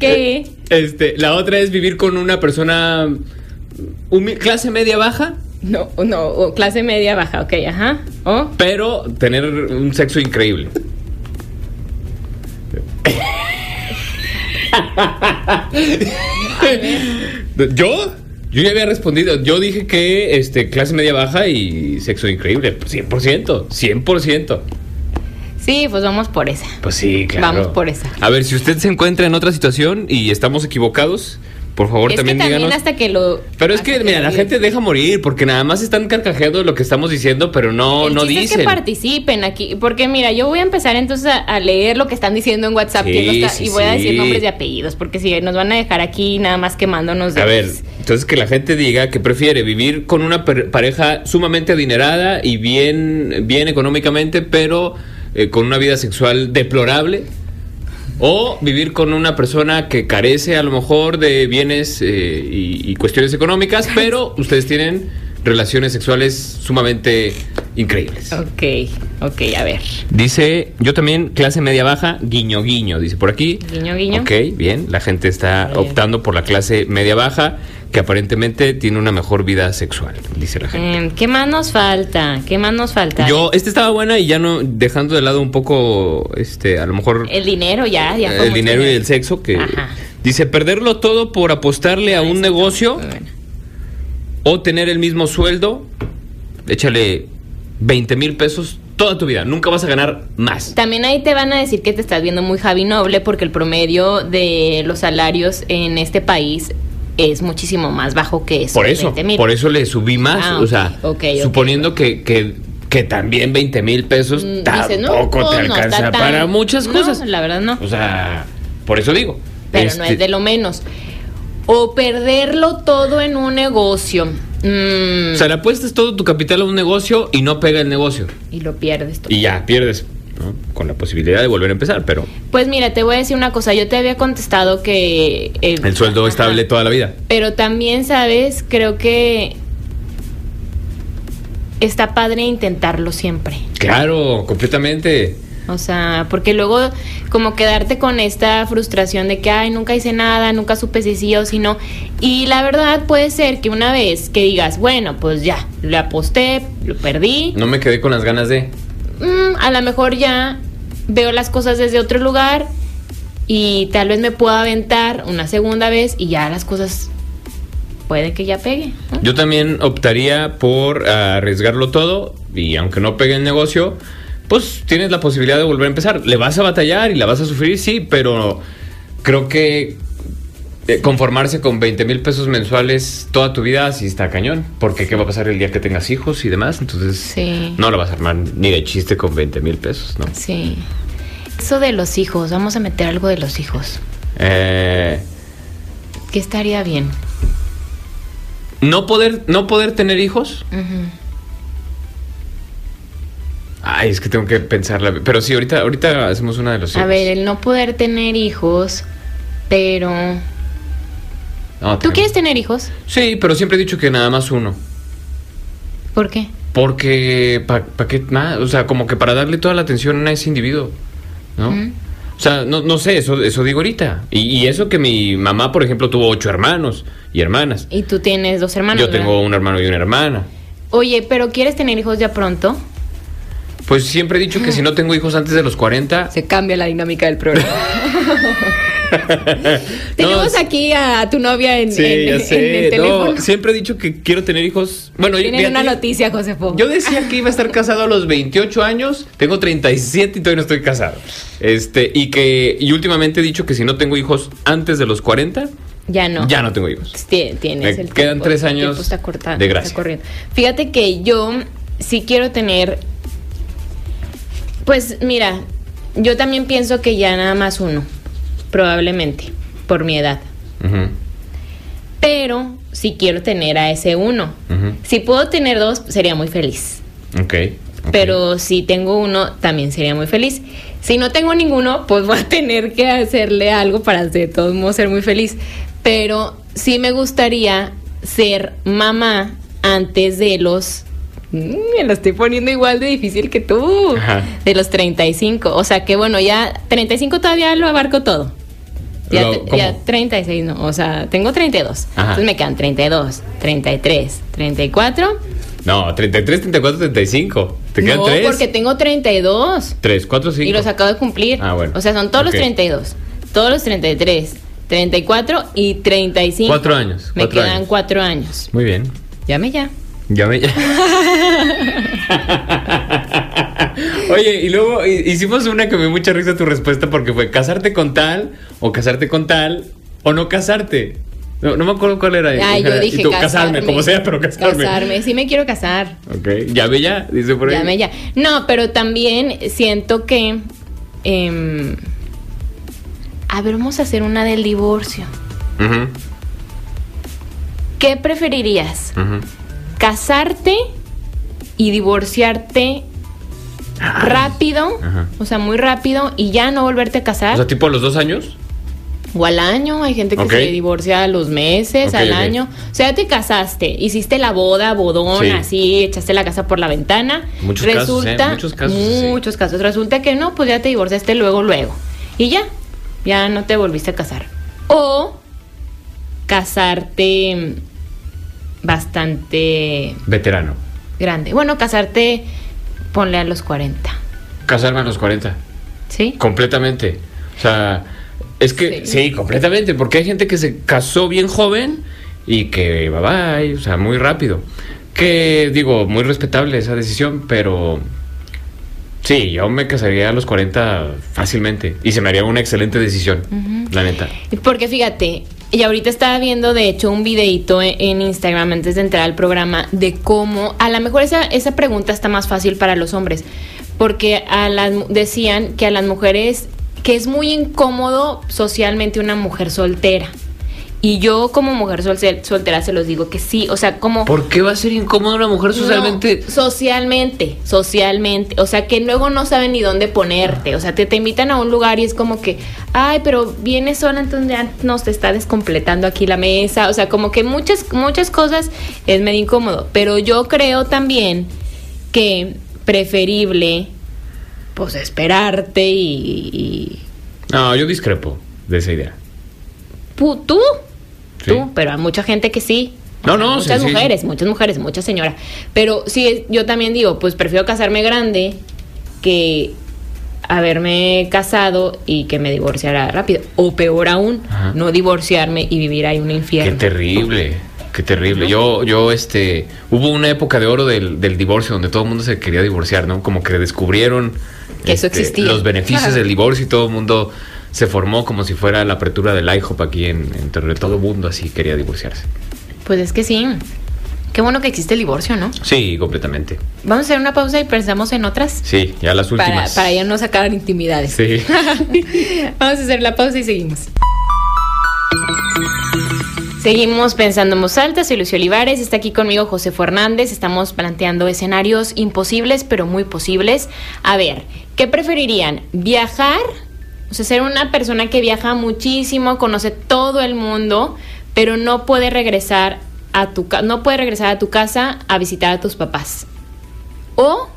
que Este, la otra es vivir con una persona clase media baja, no, no, clase media baja, ok, ajá. O pero tener un sexo increíble. ¿Yo? Yo ya había respondido. Yo dije que este, clase media baja y sexo increíble. 100%. 100%. Sí, pues vamos por esa. Pues sí, claro. Vamos por esa. A ver, si usted se encuentra en otra situación y estamos equivocados, por favor es también que también díganos. hasta que lo. Pero es que, mira, la gente deja morir porque nada más están carcajeando lo que estamos diciendo, pero no, El no es dicen. que participen aquí, porque mira, yo voy a empezar entonces a, a leer lo que están diciendo en WhatsApp Sí, quién lo está- sí, y voy a decir nombres y apellidos, porque si nos van a dejar aquí nada más quemándonos. A ver, entonces que la gente diga que prefiere vivir con una pareja sumamente adinerada y bien, bien económicamente, pero eh, con una vida sexual deplorable. O vivir con una persona que carece a lo mejor de bienes eh, y, y cuestiones económicas, pero ustedes tienen relaciones sexuales sumamente increíbles. Ok, ok, a ver. Dice, yo también, clase media baja, guiño guiño, dice por aquí. Guiño, guiño. Ok, bien, la gente está Bien. optando por la clase media baja, que aparentemente tiene una mejor vida sexual, dice la gente. Em, ¿Qué más nos falta? ¿Qué más nos falta? Yo, esta estaba buena y ya no, dejando de lado un poco, este, a lo mejor El dinero ya, ya. el dinero y el sexo, que Ajá. dice perderlo todo por apostarle a un negocio muy buena. O tener el mismo sueldo, échale 20 mil pesos toda tu vida, nunca vas a ganar más. También ahí te van a decir que te estás viendo muy Javi Noble porque el promedio de los salarios en este país es muchísimo más bajo que eso. Por eso, 20,000. por eso le subí más. Ah, o sea, suponiendo que, que, que también 20 mil pesos Mm, tampoco no, te no alcanza tan- para muchas no, cosas. la verdad no. O sea, por eso digo. Pero no este, es de lo menos. O perderlo todo en un negocio. Mm, O sea, le apuestas todo tu capital a un negocio y no pega el negocio. y lo pierdes todo. Y ya, pierdes. ¿no? Con la posibilidad de volver a empezar, pero Pues mira, te voy a decir una cosa. Yo te había contestado que... el sueldo Ajá. estable toda la vida. Pero también, ¿sabes? Creo que está padre intentarlo siempre. Claro, completamente. O sea, porque luego como quedarte con esta frustración de que, ay, nunca hice nada, nunca supe si sí o si no. Y la verdad puede ser que una vez que digas, bueno, pues ya, le aposté, lo perdí, No me quedé con las ganas de. mm, a lo mejor ya veo las cosas desde otro lugar y tal vez me pueda aventar una segunda vez y ya las cosas puede que ya pegue. ¿no? Yo también optaría por arriesgarlo todo y aunque no pegue el negocio, pues tienes la posibilidad de volver a empezar. Le vas a batallar y la vas a sufrir, sí, pero creo que eh, conformarse con 20 mil pesos mensuales toda tu vida sí está cañón, porque qué va a pasar el día que tengas hijos y demás, entonces Sí. no lo vas a armar ni de chiste con 20 mil pesos, ¿no? Sí. Eso de los hijos, vamos a meter algo de los hijos. Eh, ¿Qué estaría bien? No poder, no poder tener hijos. Ujú. Ay, es que tengo que pensarla. Pero sí, ahorita, ahorita hacemos una de los A hijos. ver, el no poder tener hijos, pero... No, ¿Tú quieres tener hijos? Sí, pero siempre he dicho que nada más uno. ¿Por qué? Porque, ¿para qué más? O sea, como que para darle toda la atención a ese individuo, ¿no? O sea, no, no sé, eso, eso digo ahorita. Y, y eso que mi mamá, por ejemplo, tuvo ocho hermanos y hermanas. Y tú tienes dos hermanos. Yo tengo un hermano y una hermana. Oye, pero ¿quieres tener hijos ya pronto? Pues siempre he dicho que si no tengo hijos antes de los 40... Se cambia la dinámica del programa. Tenemos No, aquí a tu novia en, Sí, en- ya en sé. el teléfono. No, siempre he dicho que quiero tener hijos. Bueno, Tienen una noticia, Josefo. Yo decía que iba a estar casado a los 28 años, tengo 37 y todavía no estoy casado. Este, y que y últimamente he dicho que si no tengo hijos antes de los 40, ya no. ya no tengo hijos. Tie- Tienes Me el quedan tiempo, tres el años tiempo está cortando, de está gracia. corriendo. Fíjate que yo sí quiero tener. Pues mira, yo también pienso que ya nada más uno, probablemente, por mi edad. Pero sí quiero tener a ese uno. Si puedo tener dos, sería muy feliz. Ok, ok. Pero si tengo uno, también sería muy feliz. Si no tengo ninguno, pues voy a tener que hacerle algo para de todos modos ser muy feliz. Pero sí me gustaría ser mamá antes de los... Mm, Me lo estoy poniendo igual de difícil que tú. Ajá. De los 35. O sea que bueno, ya 35 todavía lo abarco todo. Ya, Lo- ya 36, no. O sea, tengo 32. Ajá. Entonces me quedan 32, 33, 34. No, 33, 34, 35. ¿Te quedan no, tres? porque tengo 32. 3, 4, 5. Y los acabo de cumplir. Ah, bueno. O sea, son todos Ok. los 32, todos los 33, 34 y 35. Cuatro años, Me cuatro quedan años. cuatro años. Muy bien. Llame ya. Ya me. Oye, y luego hi- hicimos una que me dio mucha risa tu respuesta porque fue casarte con tal o casarte con tal o no casarte. No, no me acuerdo cuál era. Ay, yo Era- y dije tú, casarme. como sea, pero casarme. Casarme, sí me quiero casar. Ok, ya ve ya, dice por ahí. Llame ya. No, pero también siento que. em, a ver, vamos a hacer una del divorcio. Ujú, ¿Qué preferirías? ujú. ¿Casarte y divorciarte rápido? Ajá. O sea, muy rápido y ya no volverte a casar. O sea, tipo a los dos años. O al año, hay gente que se divorcia a los meses, al año. O sea, te casaste, hiciste la boda, bodón, Sí. así, echaste la casa por la ventana. Muchos casos, ¿eh? Resulta, Muchos casos. Muchos casos. Resulta que no, pues ya te divorciaste luego, luego. Y ya, ya no te volviste a casar. O casarte bastante Veterano. grande. Bueno, casarte, ponle a los 40. Casarme a los 40. ¿Sí? Completamente. O sea, es que Sí. sí. completamente, porque hay gente que se casó bien joven y que bye bye, o sea, muy rápido. Que digo, muy respetable esa decisión, pero sí, yo me casaría a los 40 fácilmente y se me haría una excelente decisión, la neta. Porque fíjate, y ahorita estaba viendo de hecho un videito en, en Instagram antes de entrar al programa de cómo, a lo mejor esa, esa pregunta está más fácil para los hombres, porque a las, decían que a las mujeres, que es muy incómodo socialmente una mujer soltera. Y yo como mujer sol- soltera se los digo que sí, o sea, como... ¿Por qué va a ser incómodo una mujer socialmente? No, socialmente, socialmente. O sea, que luego no saben ni dónde ponerte. O sea, te, te invitan a un lugar y es como que, ay, pero vienes sola, entonces ya nos te está descompletando aquí la mesa. O sea, como que muchas, muchas cosas es medio incómodo. Pero yo creo también que preferible, pues, esperarte y... y- No, yo discrepo de esa idea. ¿Tú? Sí. Tú, pero hay mucha gente que sí. No, no, muchas sí, sí. mujeres, muchas mujeres, muchas señoras. Pero sí, yo también digo, pues prefiero casarme grande que haberme casado y que me divorciara rápido. O peor aún, Ajá. no divorciarme y vivir ahí un Qué infierno. terrible, qué terrible. Yo, yo, este, hubo una época de oro del, del divorcio donde todo el mundo se quería divorciar, ¿no? Como que descubrieron Que eso este, existía. los beneficios del divorcio y todo el mundo se formó como si fuera la apertura del IHOP aquí en, en Torreón. Todo el mundo así quería divorciarse. Pues es que sí. Qué bueno que existe el divorcio, ¿no? Sí, completamente. Vamos a hacer una pausa y pensamos en otras. Sí, ya las Para, últimas. para ya no sacar intimidades. Sí. Vamos a hacer la pausa y seguimos. Seguimos pensando en voz alta, soy Lucio Olivares, está aquí conmigo José Fernández, estamos planteando escenarios imposibles pero muy posibles. A ver, ¿qué preferirían? ¿Viajar? O sea, ser una persona que viaja muchísimo, conoce todo el mundo, pero no puede regresar a tu no puede regresar a tu casa a visitar a tus papás. O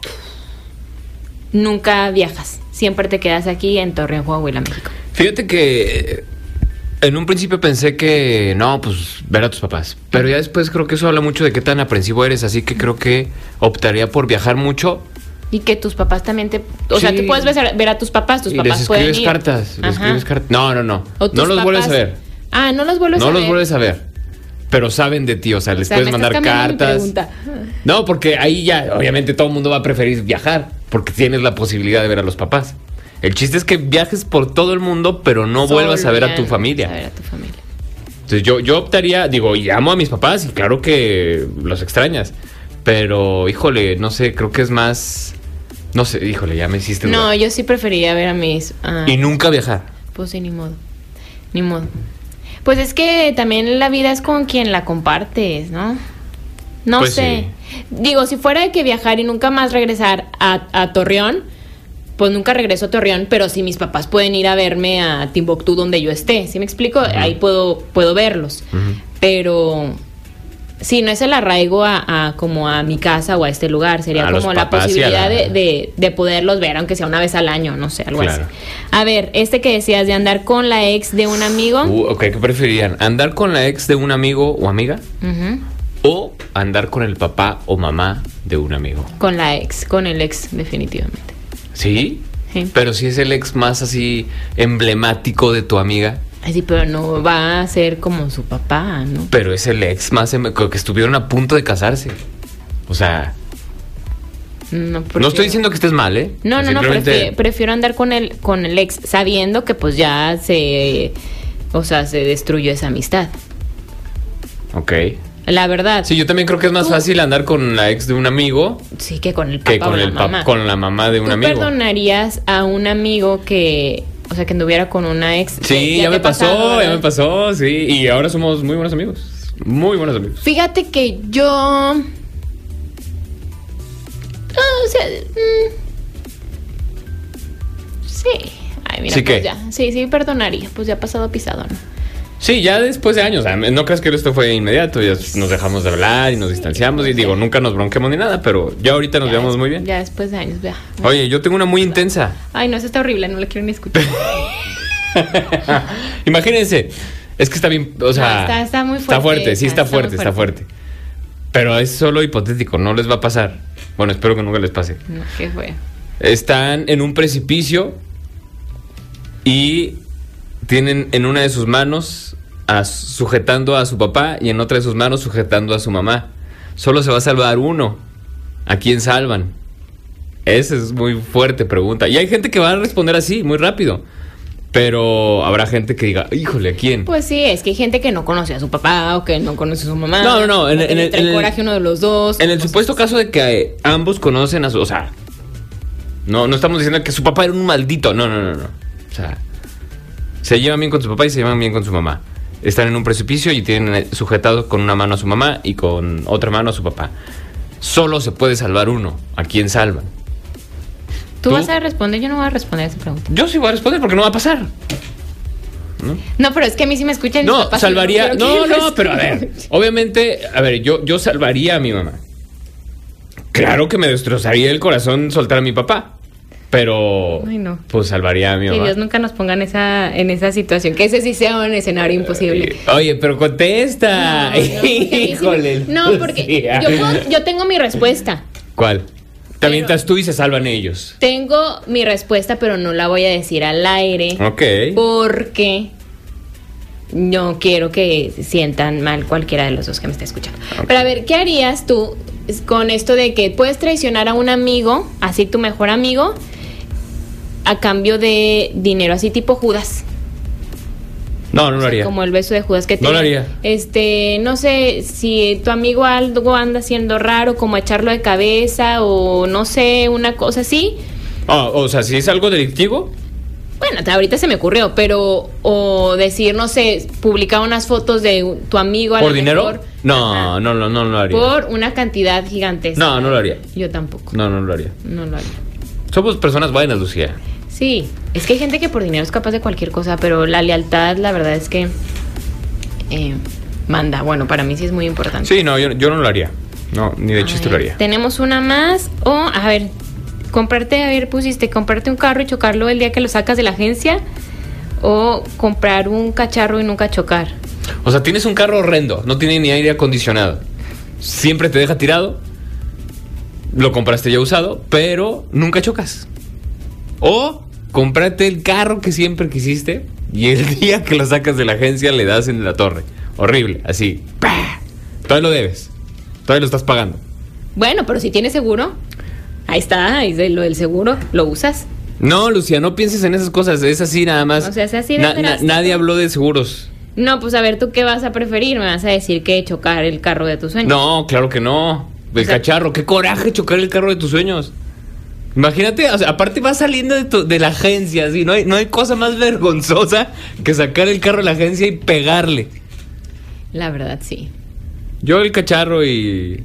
nunca viajas, siempre te quedas aquí en Torreón, Coahuila, México. Fíjate que eh, en un principio pensé que no, pues ver a tus papás. Pero ya después creo que eso habla mucho de qué tan aprensivo eres. Así que creo que optaría por viajar mucho. Y que tus papás también te... O sea, tú puedes ver, ver a tus papás, tus y papás les pueden escribes ir. cartas. Les Ajá. escribes cartas. No, no, no. No los vuelves a ver. Ah, no los vuelves No a ver. los vuelves a ver. Pero saben de ti, o sea, les O sea, puedes mandar cartas. No, porque ahí ya, obviamente, todo el mundo va a preferir viajar, porque tienes la posibilidad de ver a los papás. El chiste es que viajes por todo el mundo, pero no Solo vuelvas a ver a tu no familia. A ver a tu familia. Entonces yo, yo optaría, digo, y amo a mis papás y claro que los extrañas. Pero, híjole, no sé, creo que es más... No sé, híjole, ya me hiciste... No, dudar. yo sí preferiría ver a mis... ah, Y nunca viajar. Pues sí, ni modo. Ni modo. Pues es que también la vida es con quien la compartes, ¿no? No Pues sé. Digo, si fuera de que viajar y nunca más regresar a, a Torreón, pues nunca regreso a Torreón, pero si mis papás pueden ir a verme a Timbuktu donde yo esté, ¿sí me explico? Ahí puedo, puedo verlos. Pero sí, no es el arraigo a, a como a mi casa o a este lugar, sería A como la posibilidad la- de, de- de poderlos ver, aunque sea una vez al año, no sé, algo Claro. así. A ver, este que decías de andar con la ex de un amigo. Uh, ok, ¿qué preferirían? ¿Andar con la ex de un amigo o amiga? ¿O andar con el papá o mamá de un amigo? Con la ex, con el ex, definitivamente. ¿Sí? Sí. Pero si es el ex más así emblemático de tu amiga, Ay, sí, pero no va a ser como su papá, ¿no? pero es el ex más em- que estuvieron a punto de casarse. O sea, No, estoy diciendo que estés mal, ¿eh? No, no, no, Simplemente- prefiero, prefiero andar con el, con el ex, sabiendo que pues ya se, o sea, se destruyó esa amistad. Ok. La verdad. Sí, yo también creo que es más Tú- fácil andar con la ex de un amigo Sí, que con el papá que o con la el mamá. con la mamá de un ¿Tú amigo. perdonarías a un amigo que, o sea, que anduviera con una ex? Sí, Ya me pasado, pasó, ya me pasó, sí. Y ahora somos muy buenos amigos. Muy buenos amigos. Fíjate que yo. O sea. mm, Sí. Ay, mira, ¿Sí pues ya. Sí, sí, perdonaría. Pues ya ha pasado pisado, ¿no? Sí, ya después de años. No creas que esto fue inmediato. Ya nos dejamos de hablar y nos distanciamos. Y digo, nunca nos bronquemos ni nada, pero ya ahorita nos Ya llevamos muy bien. Ya después de años, ya. Oye, yo tengo una muy intensa. Ay, no, esa está horrible, no la quiero ni escuchar. Imagínense. Es que está bien, o sea, No, está- está muy Está fuerte fuerte, sí, está está muy fuerte, está fuerte. Pero es solo hipotético, no les va a pasar. Bueno, espero que nunca les pase. No, ¿Qué fue? Están en un precipicio y tienen en una de sus manos a- sujetando a su papá y en otra de sus manos sujetando a su mamá. Solo se va a salvar uno. ¿A quién salvan? Esa es muy fuerte pregunta. Y hay gente que va a responder así, muy rápido. Pero habrá gente que diga, híjole, ¿a quién? Pues sí, es que hay gente que no conoce a su papá o que no conoce a su mamá. No, no, no, en- el- trae en el- coraje uno de los dos. En el supuesto así. caso de que ambos conocen a su. O sea, no, no estamos diciendo que su papá era un maldito. No, no, no, no. O sea, se llevan bien con su papá y se llevan bien con su mamá. Están en un precipicio y tienen eh, sujetado con una mano a su mamá y con otra mano a su papá. Solo se puede salvar uno. ¿A quién salvan? ¿Tú, ¿Tú? vas a responder, yo no voy a responder esa pregunta. Yo sí voy a responder porque no va a pasar. No, pero es que a mí sí me escuchan mis No, papás salvaría. No, que no, pero a ver. Obviamente, a ver, yo, yo salvaría a mi mamá. Claro que me destrozaría el corazón soltar a mi papá. Pero. Ay, no. Pues salvaría a mi Que mamá. Dios nunca nos ponga en esa, en esa situación. Que ese sí sea un escenario imposible. Eh, Oye, pero contesta. No, no, Híjole. No, porque Lucía. yo, puedo- yo tengo mi respuesta. ¿Cuál? Te avientas tú y se salvan ellos. Tengo mi respuesta, pero no la voy a decir al aire. Ok. Porque no quiero que sientan mal cualquiera de los dos que me está escuchando. Pero a ver, ¿qué harías tú con esto de que puedes traicionar a un amigo, así tu mejor amigo, a cambio de dinero, así tipo Judas? No, no lo haría. Como el beso de Judas que te No lo haría. Este, no sé si tu amigo algo anda haciendo raro, como echarlo de cabeza o no sé, una cosa así. Ah, o sea, si es algo delictivo, Bueno, ahorita se me ocurrió, pero o decir, no sé, publicar unas fotos de tu amigo a ¿Por dinero? mejor. No, Ajá. no, no, no lo haría. Por una cantidad gigantesca. No, no lo haría. Yo tampoco. No, no lo haría. No lo haría. Somos personas buenas, Lucía. Sí, es que hay gente que por dinero es capaz de cualquier cosa, pero la lealtad, la verdad es que eh, manda. Bueno, para mí sí es muy importante. Sí, no, yo, yo no lo haría. No, ni de chiste lo haría. Tenemos una más. O, a ver, comprarte, a ver, pusiste, comprarte un carro y chocarlo el día que lo sacas de la agencia. O comprar un cacharro y nunca chocar. O sea, tienes un carro horrendo, no tiene ni aire acondicionado. Siempre te deja tirado. Lo compraste ya usado, pero nunca chocas. O cómprate el carro que siempre quisiste y el día que lo sacas de la agencia le das en la torre. Horrible, así. ¡pah! Todavía lo debes. Todavía lo estás pagando. Bueno, pero si tienes seguro, ahí está, ahí de lo del seguro, lo usas. No, Lucía, no pienses en esas cosas. Es así nada más. O sea, es así de Na- na- drástico. nadie habló de seguros. No, pues a ver, ¿tú qué vas a preferir? Me vas a decir que chocar el carro de tus sueños. No, claro que no. El O sea- cacharro, qué coraje chocar el carro de tus sueños. Imagínate, o sea, aparte vas saliendo de, tu- de la agencia, así, no hay, no hay cosa más vergonzosa que sacar el carro de la agencia y pegarle. La verdad, sí. Yo el cacharro y,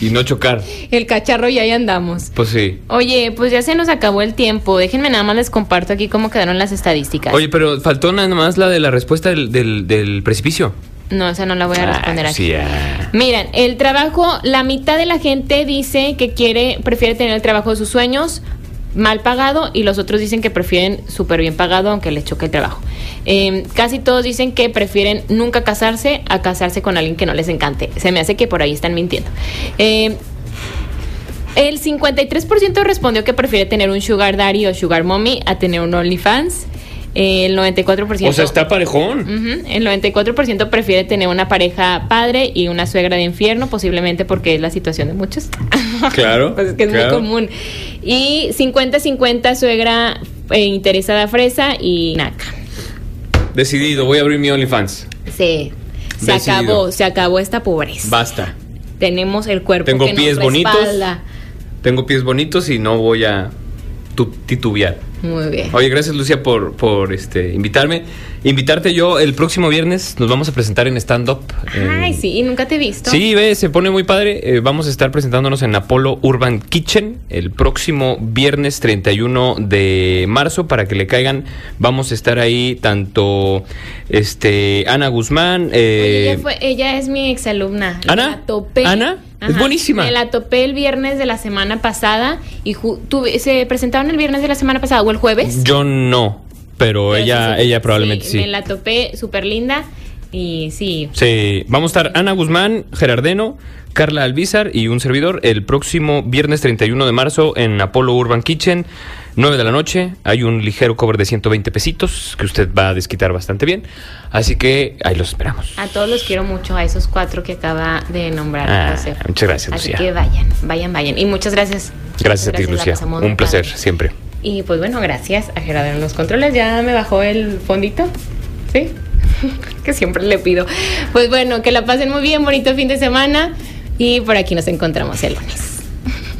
y no chocar. El cacharro y ahí andamos. Pues sí. Oye, pues ya se nos acabó el tiempo. Déjenme nada más les comparto aquí cómo quedaron las estadísticas. Oye, pero faltó nada más la de la respuesta del, del- del precipicio. No, esa no la voy a responder Ah, aquí. sí, ah. Miren, el trabajo, la mitad de la gente dice que quiere, prefiere tener el trabajo de sus sueños mal pagado y los otros dicen que prefieren súper bien pagado aunque les choque el trabajo. Eh, casi todos dicen que prefieren nunca casarse a casarse con alguien que no les encante. Se me hace que por ahí están mintiendo. Eh, el 53% respondió que prefiere tener un sugar daddy o sugar mommy a tener un OnlyFans. El 94%... O sea, está parejón. El 94% prefiere tener una pareja padre y una suegra de infierno, posiblemente porque es la situación de muchos. Claro, pues es que es claro. muy común. Y 50-50 suegra eh, interesada fresa y naca. Decidido, voy a abrir mi OnlyFans. Se, se Decidido. acabó, se acabó esta pobreza. Basta. Tenemos el cuerpo Tengo que pies nos bonitos. Tengo pies bonitos y no voy a tu- titubear. Muy bien. Oye, gracias Lucia por, por este, invitarme. Invitarte yo el próximo viernes, nos vamos a presentar en stand-up. Ay, en- sí, y nunca te he visto. Sí, ve, se pone muy padre. Eh, vamos a estar presentándonos en Apollo Urban Kitchen el próximo viernes 31 de marzo para que le caigan. Vamos a estar ahí tanto este Ana Guzmán. Oye, eh, ella, fue- ella es mi exalumna. ¿Ana? La topé. ¿Ana? Es buenísima. Me la topé el viernes de la semana pasada y ju- tuve- se presentaron el viernes de la semana pasada o el jueves. yo no, pero, Pero ella, sí, ella probablemente sí. Me la topé súper linda y sí. Sí, vamos a estar Ana Guzmán, Gerardeno, Carla Alvizar y un servidor el próximo viernes 31 de marzo en Apollo Urban Kitchen, 9 de la noche. Hay un ligero cover de 120 pesitos que usted va a desquitar bastante bien. Así que ahí los esperamos. A todos los quiero mucho, a esos cuatro que acaba de nombrar Ah, muchas gracias, Así Lucía. que vayan, vayan, vayan. Y muchas gracias. Gracias a ti, Lucía. Un placer, padre. siempre. Y pues bueno, gracias a Gerardo en los controles. Ya me bajó el fondito. ¿Sí? que siempre le pido. Pues bueno, que la pasen muy bien, bonito fin de semana. Y por aquí nos encontramos el lunes.